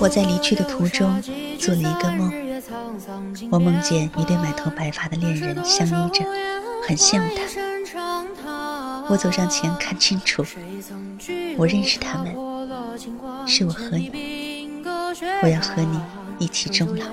我在离去的途中做了一个梦，我梦见一对满头白发的恋人相依着，很像他。我走上前看清楚，我认识他们，是我和你。我要和你一起终老。